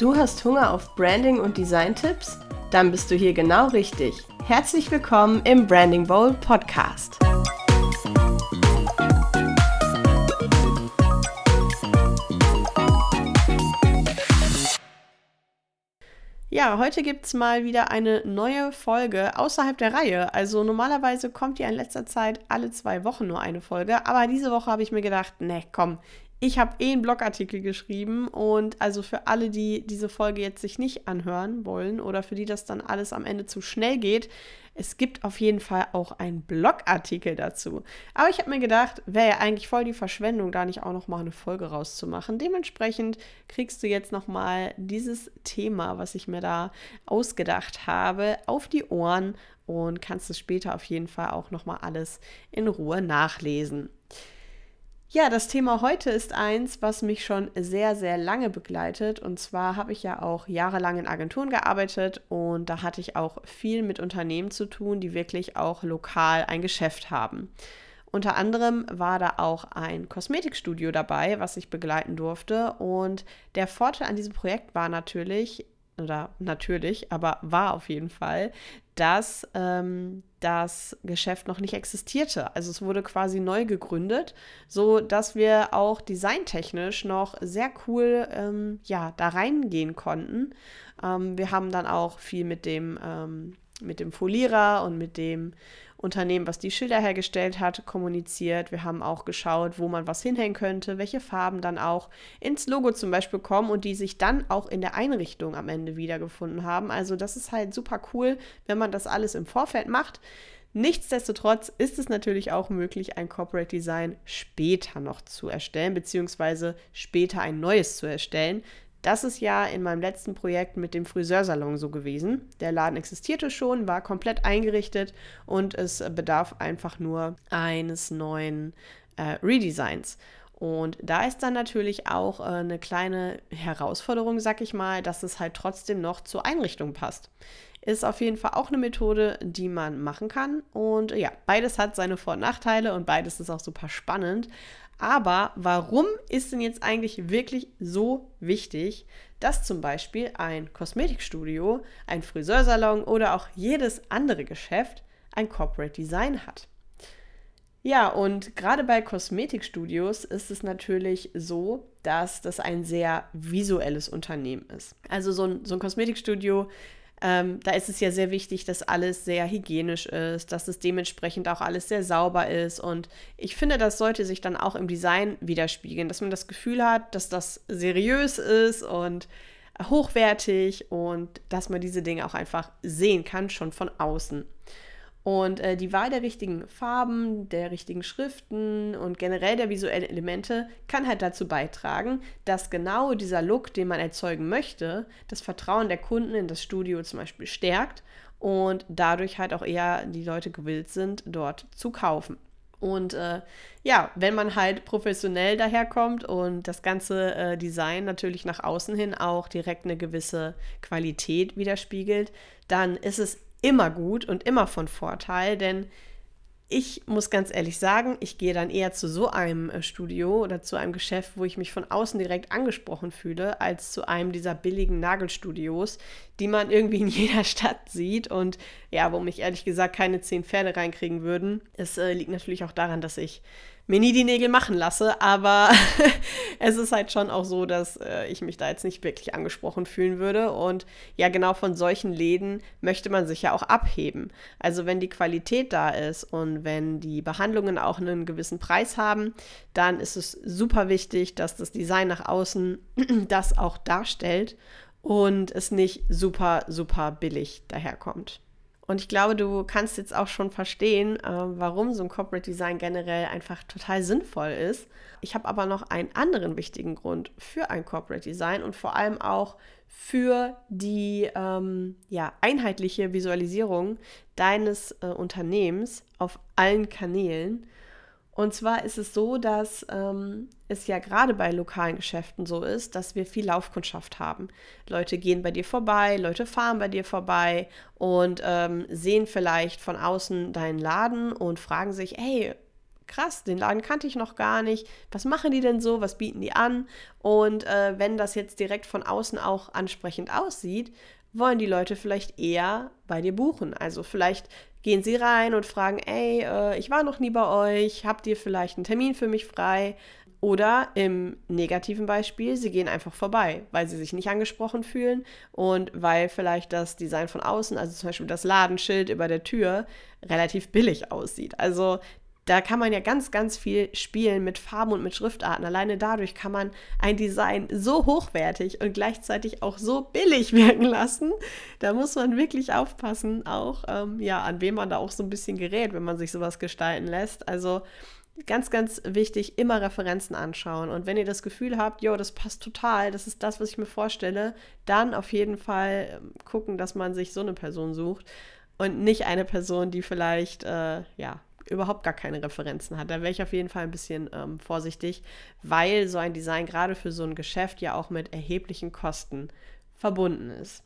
Du hast Hunger auf Branding und Design-Tipps? Dann bist du hier genau richtig. Herzlich willkommen im Branding Bowl Podcast. Ja, heute gibt es mal wieder eine neue Folge außerhalb der Reihe. Also normalerweise kommt ja in letzter Zeit alle zwei Wochen nur eine Folge, aber diese Woche habe ich mir gedacht, ne, komm, ich habe eh einen Blogartikel geschrieben und also für alle, die diese Folge jetzt sich nicht anhören wollen oder für die das dann alles am Ende zu schnell geht, es gibt auf jeden Fall auch einen Blogartikel dazu. Aber ich habe mir gedacht, wäre ja eigentlich voll die Verschwendung, da nicht auch noch mal eine Folge rauszumachen. Dementsprechend kriegst du jetzt noch mal dieses Thema, was ich mir da ausgedacht habe, auf die Ohren und kannst es später auf jeden Fall auch noch mal alles in Ruhe nachlesen. Ja, das Thema heute ist eins, was mich schon sehr, sehr lange begleitet. Und zwar habe ich ja auch jahrelang in Agenturen gearbeitet und da hatte ich auch viel mit Unternehmen zu tun, die wirklich auch lokal ein Geschäft haben. Unter anderem war da auch ein Kosmetikstudio dabei, was ich begleiten durfte. Und der Vorteil an diesem Projekt war natürlich, oder natürlich, aber war auf jeden Fall, dass ähm, das Geschäft noch nicht existierte. Also es wurde quasi neu gegründet, so dass wir auch designtechnisch noch sehr cool ähm, ja da reingehen konnten. Ähm, wir haben dann auch viel mit dem ähm, mit dem Folierer und mit dem Unternehmen, was die Schilder hergestellt hat, kommuniziert. Wir haben auch geschaut, wo man was hinhängen könnte, welche Farben dann auch ins Logo zum Beispiel kommen und die sich dann auch in der Einrichtung am Ende wiedergefunden haben. Also das ist halt super cool, wenn man das alles im Vorfeld macht. Nichtsdestotrotz ist es natürlich auch möglich, ein Corporate Design später noch zu erstellen, beziehungsweise später ein neues zu erstellen. Das ist ja in meinem letzten Projekt mit dem Friseursalon so gewesen. Der Laden existierte schon, war komplett eingerichtet und es bedarf einfach nur eines neuen äh, Redesigns. Und da ist dann natürlich auch äh, eine kleine Herausforderung, sag ich mal, dass es halt trotzdem noch zur Einrichtung passt. Ist auf jeden Fall auch eine Methode, die man machen kann. Und ja, beides hat seine Vor- und Nachteile und beides ist auch super spannend. Aber warum ist denn jetzt eigentlich wirklich so wichtig, dass zum Beispiel ein Kosmetikstudio, ein Friseursalon oder auch jedes andere Geschäft ein Corporate Design hat? Ja, und gerade bei Kosmetikstudios ist es natürlich so, dass das ein sehr visuelles Unternehmen ist. Also so ein, so ein Kosmetikstudio ähm, da ist es ja sehr wichtig, dass alles sehr hygienisch ist, dass es dementsprechend auch alles sehr sauber ist. Und ich finde, das sollte sich dann auch im Design widerspiegeln, dass man das Gefühl hat, dass das seriös ist und hochwertig und dass man diese Dinge auch einfach sehen kann, schon von außen. Und äh, die Wahl der richtigen Farben, der richtigen Schriften und generell der visuellen Elemente kann halt dazu beitragen, dass genau dieser Look, den man erzeugen möchte, das Vertrauen der Kunden in das Studio zum Beispiel stärkt und dadurch halt auch eher die Leute gewillt sind, dort zu kaufen. Und äh, ja, wenn man halt professionell daherkommt und das ganze äh, Design natürlich nach außen hin auch direkt eine gewisse Qualität widerspiegelt, dann ist es immer gut und immer von Vorteil, denn ich muss ganz ehrlich sagen, ich gehe dann eher zu so einem äh, Studio oder zu einem Geschäft, wo ich mich von außen direkt angesprochen fühle, als zu einem dieser billigen Nagelstudios, die man irgendwie in jeder Stadt sieht und ja, wo mich ehrlich gesagt keine zehn Pferde reinkriegen würden. Es äh, liegt natürlich auch daran, dass ich mir nie die Nägel machen lasse, aber es ist halt schon auch so, dass äh, ich mich da jetzt nicht wirklich angesprochen fühlen würde. Und ja, genau von solchen Läden möchte man sich ja auch abheben. Also wenn die Qualität da ist und wenn die Behandlungen auch einen gewissen Preis haben, dann ist es super wichtig, dass das Design nach außen das auch darstellt und es nicht super, super billig daherkommt. Und ich glaube, du kannst jetzt auch schon verstehen, äh, warum so ein Corporate Design generell einfach total sinnvoll ist. Ich habe aber noch einen anderen wichtigen Grund für ein Corporate Design und vor allem auch für die ähm, ja, einheitliche Visualisierung deines äh, Unternehmens auf allen Kanälen. Und zwar ist es so, dass ähm, es ja gerade bei lokalen Geschäften so ist, dass wir viel Laufkundschaft haben. Leute gehen bei dir vorbei, Leute fahren bei dir vorbei und ähm, sehen vielleicht von außen deinen Laden und fragen sich, hey, krass, den Laden kannte ich noch gar nicht. Was machen die denn so? Was bieten die an? Und äh, wenn das jetzt direkt von außen auch ansprechend aussieht, wollen die Leute vielleicht eher bei dir buchen. Also vielleicht gehen sie rein und fragen, ey, äh, ich war noch nie bei euch, habt ihr vielleicht einen Termin für mich frei? Oder im negativen Beispiel, sie gehen einfach vorbei, weil sie sich nicht angesprochen fühlen und weil vielleicht das Design von außen, also zum Beispiel das Ladenschild über der Tür, relativ billig aussieht. Also da kann man ja ganz, ganz viel spielen mit Farben und mit Schriftarten. Alleine dadurch kann man ein Design so hochwertig und gleichzeitig auch so billig wirken lassen. Da muss man wirklich aufpassen, auch ähm, ja, an wem man da auch so ein bisschen gerät, wenn man sich sowas gestalten lässt. Also ganz, ganz wichtig, immer Referenzen anschauen. Und wenn ihr das Gefühl habt, jo, das passt total, das ist das, was ich mir vorstelle, dann auf jeden Fall ähm, gucken, dass man sich so eine Person sucht und nicht eine Person, die vielleicht, äh, ja, überhaupt gar keine Referenzen hat. Da wäre ich auf jeden Fall ein bisschen ähm, vorsichtig, weil so ein Design gerade für so ein Geschäft ja auch mit erheblichen Kosten verbunden ist.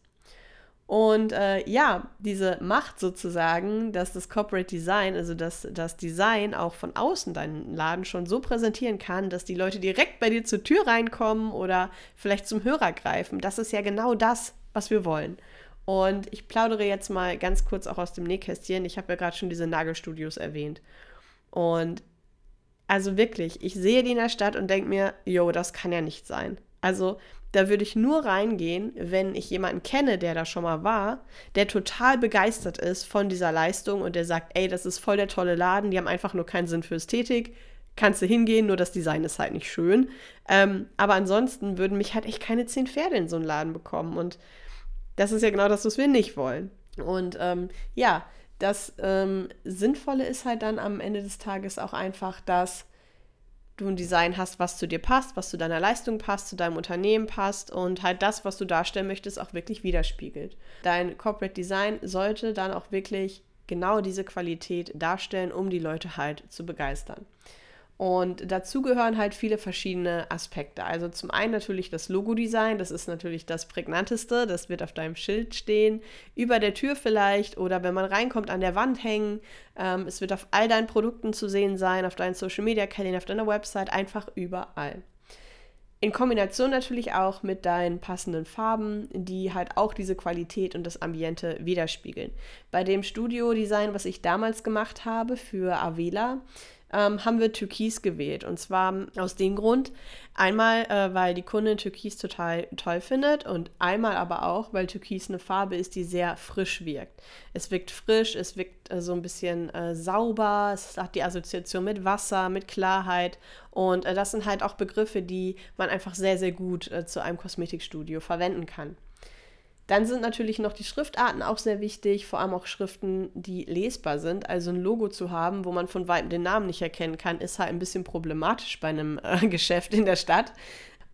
Und äh, ja, diese Macht sozusagen, dass das Corporate Design, also dass das Design auch von außen deinen Laden schon so präsentieren kann, dass die Leute direkt bei dir zur Tür reinkommen oder vielleicht zum Hörer greifen, das ist ja genau das, was wir wollen. Und ich plaudere jetzt mal ganz kurz auch aus dem Nähkästchen. Ich habe ja gerade schon diese Nagelstudios erwähnt. Und also wirklich, ich sehe die in der Stadt und denke mir, jo, das kann ja nicht sein. Also da würde ich nur reingehen, wenn ich jemanden kenne, der da schon mal war, der total begeistert ist von dieser Leistung und der sagt, ey, das ist voll der tolle Laden, die haben einfach nur keinen Sinn für Ästhetik. Kannst du hingehen, nur das Design ist halt nicht schön. Ähm, aber ansonsten würden mich halt echt keine zehn Pferde in so einen Laden bekommen. Und das ist ja genau das, was wir nicht wollen. Und ähm, ja, das ähm, Sinnvolle ist halt dann am Ende des Tages auch einfach, dass du ein Design hast, was zu dir passt, was zu deiner Leistung passt, zu deinem Unternehmen passt und halt das, was du darstellen möchtest, auch wirklich widerspiegelt. Dein Corporate Design sollte dann auch wirklich genau diese Qualität darstellen, um die Leute halt zu begeistern. Und dazu gehören halt viele verschiedene Aspekte. Also zum einen natürlich das Logo-Design, das ist natürlich das prägnanteste, das wird auf deinem Schild stehen, über der Tür vielleicht oder wenn man reinkommt an der Wand hängen. Ähm, es wird auf all deinen Produkten zu sehen sein, auf deinen Social-Media-Kanälen, auf deiner Website, einfach überall. In Kombination natürlich auch mit deinen passenden Farben, die halt auch diese Qualität und das Ambiente widerspiegeln. Bei dem Studio-Design, was ich damals gemacht habe für Avela, ähm, haben wir Türkis gewählt. Und zwar aus dem Grund, einmal, äh, weil die Kundin Türkis total toll findet und einmal aber auch, weil Türkis eine Farbe ist, die sehr frisch wirkt. Es wirkt frisch, es wirkt äh, so ein bisschen äh, sauber, es hat die Assoziation mit Wasser, mit Klarheit. Und äh, das sind halt auch Begriffe, die man einfach sehr, sehr gut äh, zu einem Kosmetikstudio verwenden kann. Dann sind natürlich noch die Schriftarten auch sehr wichtig, vor allem auch Schriften, die lesbar sind. Also ein Logo zu haben, wo man von weitem den Namen nicht erkennen kann, ist halt ein bisschen problematisch bei einem äh, Geschäft in der Stadt.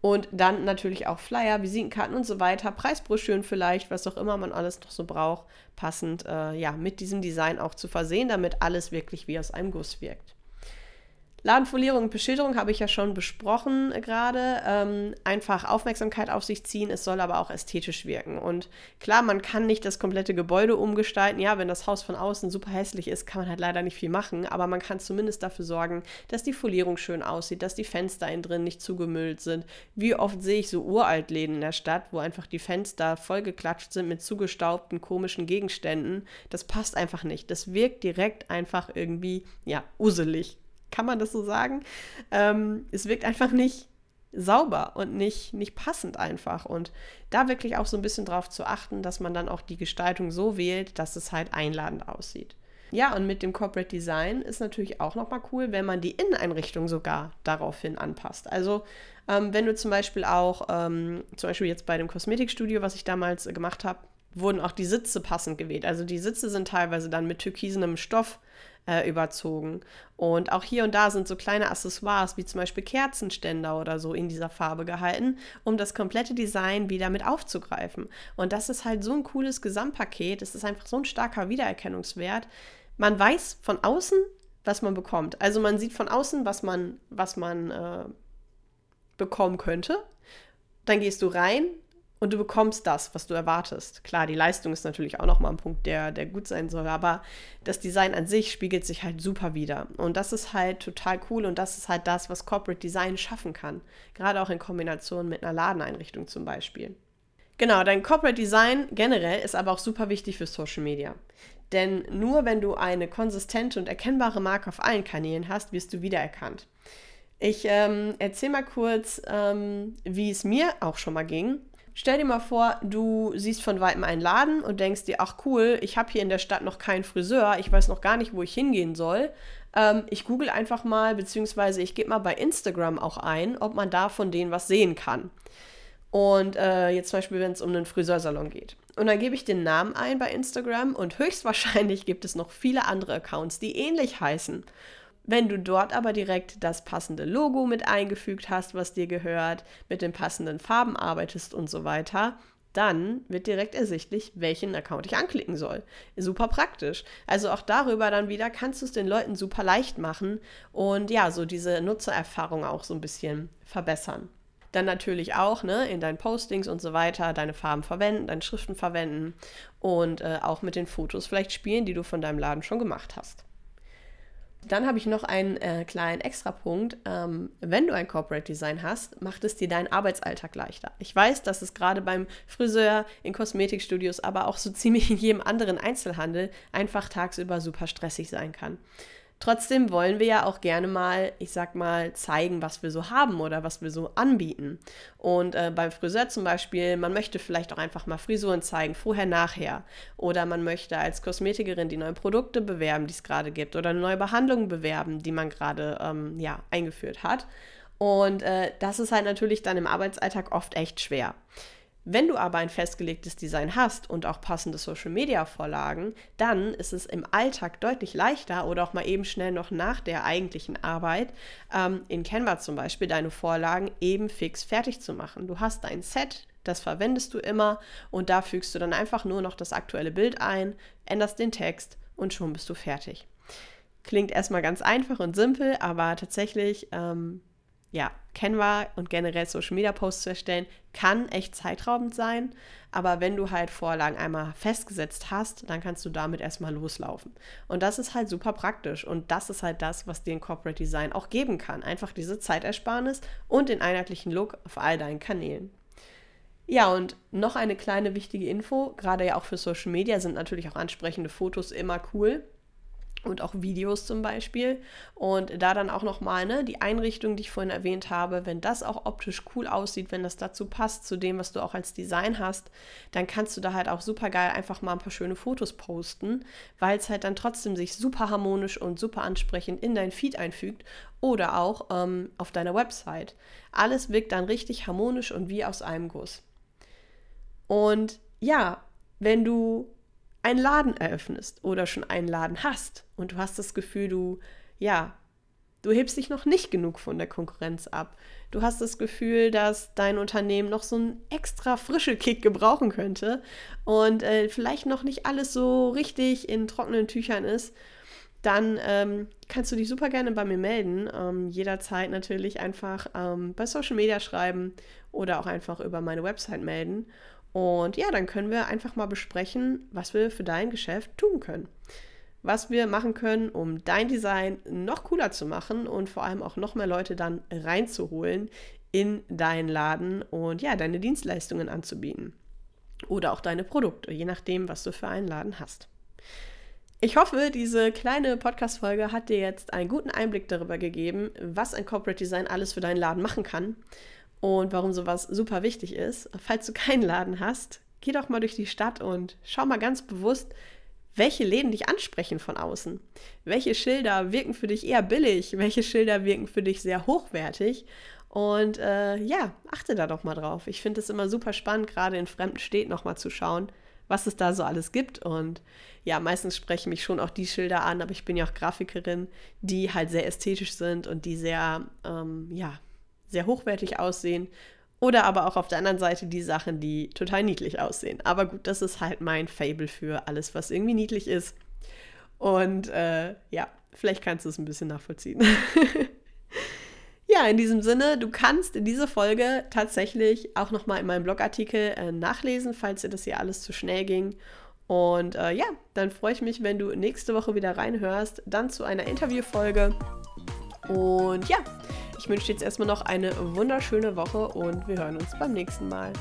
Und dann natürlich auch Flyer, Visitenkarten und so weiter, Preisbroschüren vielleicht, was auch immer man alles noch so braucht, passend äh, ja, mit diesem Design auch zu versehen, damit alles wirklich wie aus einem Guss wirkt. Ladenfolierung und Beschilderung habe ich ja schon besprochen gerade. Ähm, einfach Aufmerksamkeit auf sich ziehen, es soll aber auch ästhetisch wirken. Und klar, man kann nicht das komplette Gebäude umgestalten. Ja, wenn das Haus von außen super hässlich ist, kann man halt leider nicht viel machen. Aber man kann zumindest dafür sorgen, dass die Folierung schön aussieht, dass die Fenster innen drin nicht zugemüllt sind. Wie oft sehe ich so Uraltläden in der Stadt, wo einfach die Fenster vollgeklatscht sind mit zugestaubten, komischen Gegenständen. Das passt einfach nicht. Das wirkt direkt einfach irgendwie, ja, uselig kann man das so sagen? Ähm, es wirkt einfach nicht sauber und nicht, nicht passend einfach. Und da wirklich auch so ein bisschen drauf zu achten, dass man dann auch die Gestaltung so wählt, dass es halt einladend aussieht. Ja, und mit dem Corporate Design ist natürlich auch nochmal cool, wenn man die Inneneinrichtung sogar daraufhin anpasst. Also ähm, wenn du zum Beispiel auch, ähm, zum Beispiel jetzt bei dem Kosmetikstudio, was ich damals äh, gemacht habe, wurden auch die Sitze passend gewählt. Also die Sitze sind teilweise dann mit türkisenem Stoff äh, überzogen. Und auch hier und da sind so kleine Accessoires wie zum Beispiel Kerzenständer oder so in dieser Farbe gehalten, um das komplette Design wieder mit aufzugreifen. Und das ist halt so ein cooles Gesamtpaket. Es ist einfach so ein starker Wiedererkennungswert. Man weiß von außen, was man bekommt. Also man sieht von außen, was man, was man äh, bekommen könnte. Dann gehst du rein und du bekommst das, was du erwartest. Klar, die Leistung ist natürlich auch nochmal ein Punkt, der, der gut sein soll, aber das Design an sich spiegelt sich halt super wieder. Und das ist halt total cool und das ist halt das, was Corporate Design schaffen kann. Gerade auch in Kombination mit einer Ladeneinrichtung zum Beispiel. Genau, dein Corporate Design generell ist aber auch super wichtig für Social Media. Denn nur wenn du eine konsistente und erkennbare Marke auf allen Kanälen hast, wirst du wiedererkannt. Ich ähm, erzähle mal kurz, ähm, wie es mir auch schon mal ging. Stell dir mal vor, du siehst von weitem einen Laden und denkst dir, ach cool, ich habe hier in der Stadt noch keinen Friseur, ich weiß noch gar nicht, wo ich hingehen soll. Ähm, ich google einfach mal, beziehungsweise ich gebe mal bei Instagram auch ein, ob man da von denen was sehen kann. Und äh, jetzt zum Beispiel, wenn es um einen Friseursalon geht. Und dann gebe ich den Namen ein bei Instagram und höchstwahrscheinlich gibt es noch viele andere Accounts, die ähnlich heißen. Wenn du dort aber direkt das passende Logo mit eingefügt hast, was dir gehört, mit den passenden Farben arbeitest und so weiter, dann wird direkt ersichtlich, welchen Account ich anklicken soll. Super praktisch. Also auch darüber dann wieder kannst du es den Leuten super leicht machen und ja, so diese Nutzererfahrung auch so ein bisschen verbessern. Dann natürlich auch ne, in deinen Postings und so weiter deine Farben verwenden, deine Schriften verwenden und äh, auch mit den Fotos vielleicht spielen, die du von deinem Laden schon gemacht hast. Dann habe ich noch einen äh, kleinen Extrapunkt. Ähm, wenn du ein Corporate Design hast, macht es dir deinen Arbeitsalltag leichter. Ich weiß, dass es gerade beim Friseur, in Kosmetikstudios, aber auch so ziemlich in jedem anderen Einzelhandel einfach tagsüber super stressig sein kann. Trotzdem wollen wir ja auch gerne mal, ich sag mal, zeigen, was wir so haben oder was wir so anbieten. Und äh, beim Friseur zum Beispiel, man möchte vielleicht auch einfach mal Frisuren zeigen, vorher, nachher. Oder man möchte als Kosmetikerin die neuen Produkte bewerben, die es gerade gibt. Oder neue Behandlung bewerben, die man gerade ähm, ja, eingeführt hat. Und äh, das ist halt natürlich dann im Arbeitsalltag oft echt schwer. Wenn du aber ein festgelegtes Design hast und auch passende Social-Media-Vorlagen, dann ist es im Alltag deutlich leichter oder auch mal eben schnell noch nach der eigentlichen Arbeit ähm, in Canva zum Beispiel deine Vorlagen eben fix fertig zu machen. Du hast ein Set, das verwendest du immer und da fügst du dann einfach nur noch das aktuelle Bild ein, änderst den Text und schon bist du fertig. Klingt erstmal ganz einfach und simpel, aber tatsächlich ähm, ja, Canva und generell Social Media Posts zu erstellen, kann echt zeitraubend sein. Aber wenn du halt Vorlagen einmal festgesetzt hast, dann kannst du damit erstmal loslaufen. Und das ist halt super praktisch. Und das ist halt das, was dir ein Corporate Design auch geben kann. Einfach diese Zeitersparnis und den einheitlichen Look auf all deinen Kanälen. Ja, und noch eine kleine wichtige Info, gerade ja auch für Social Media sind natürlich auch ansprechende Fotos immer cool und auch Videos zum Beispiel. Und da dann auch nochmal ne, die Einrichtung, die ich vorhin erwähnt habe, wenn das auch optisch cool aussieht, wenn das dazu passt, zu dem, was du auch als Design hast, dann kannst du da halt auch super geil einfach mal ein paar schöne Fotos posten, weil es halt dann trotzdem sich super harmonisch und super ansprechend in dein Feed einfügt oder auch ähm, auf deiner Website. Alles wirkt dann richtig harmonisch und wie aus einem Guss. Und ja, wenn du einen Laden eröffnest oder schon einen Laden hast und du hast das Gefühl, du, ja, du hebst dich noch nicht genug von der Konkurrenz ab. Du hast das Gefühl, dass dein Unternehmen noch so einen extra frische Kick gebrauchen könnte und äh, vielleicht noch nicht alles so richtig in trockenen Tüchern ist. Dann ähm, kannst du dich super gerne bei mir melden. Ähm, jederzeit natürlich einfach ähm, bei Social Media schreiben oder auch einfach über meine Website melden. Und ja, dann können wir einfach mal besprechen, was wir für dein Geschäft tun können. Was wir machen können, um dein Design noch cooler zu machen und vor allem auch noch mehr Leute dann reinzuholen in deinen Laden und ja, deine Dienstleistungen anzubieten. Oder auch deine Produkte, je nachdem, was du für einen Laden hast. Ich hoffe, diese kleine Podcast-Folge hat dir jetzt einen guten Einblick darüber gegeben, was ein Corporate Design alles für deinen Laden machen kann und warum sowas super wichtig ist. Falls du keinen Laden hast, geh doch mal durch die Stadt und schau mal ganz bewusst, welche Läden dich ansprechen von außen. Welche Schilder wirken für dich eher billig, welche Schilder wirken für dich sehr hochwertig. Und äh, ja, achte da doch mal drauf. Ich finde es immer super spannend, gerade in fremden Städten nochmal zu schauen, was es da so alles gibt. Und ja, meistens sprechen mich schon auch die Schilder an, aber ich bin ja auch Grafikerin, die halt sehr ästhetisch sind und die sehr, ähm, ja, sehr hochwertig aussehen oder aber auch auf der anderen Seite die Sachen, die total niedlich aussehen. Aber gut, das ist halt mein Fable für alles, was irgendwie niedlich ist. Und äh, ja, vielleicht kannst du es ein bisschen nachvollziehen. ja, in diesem Sinne, du kannst diese Folge tatsächlich auch nochmal in meinem Blogartikel äh, nachlesen, falls dir das hier alles zu schnell ging. Und äh, ja, dann freue ich mich, wenn du nächste Woche wieder reinhörst, dann zu einer Interviewfolge. Und ja, ich wünsche dir jetzt erstmal noch eine wunderschöne Woche und wir hören uns beim nächsten Mal.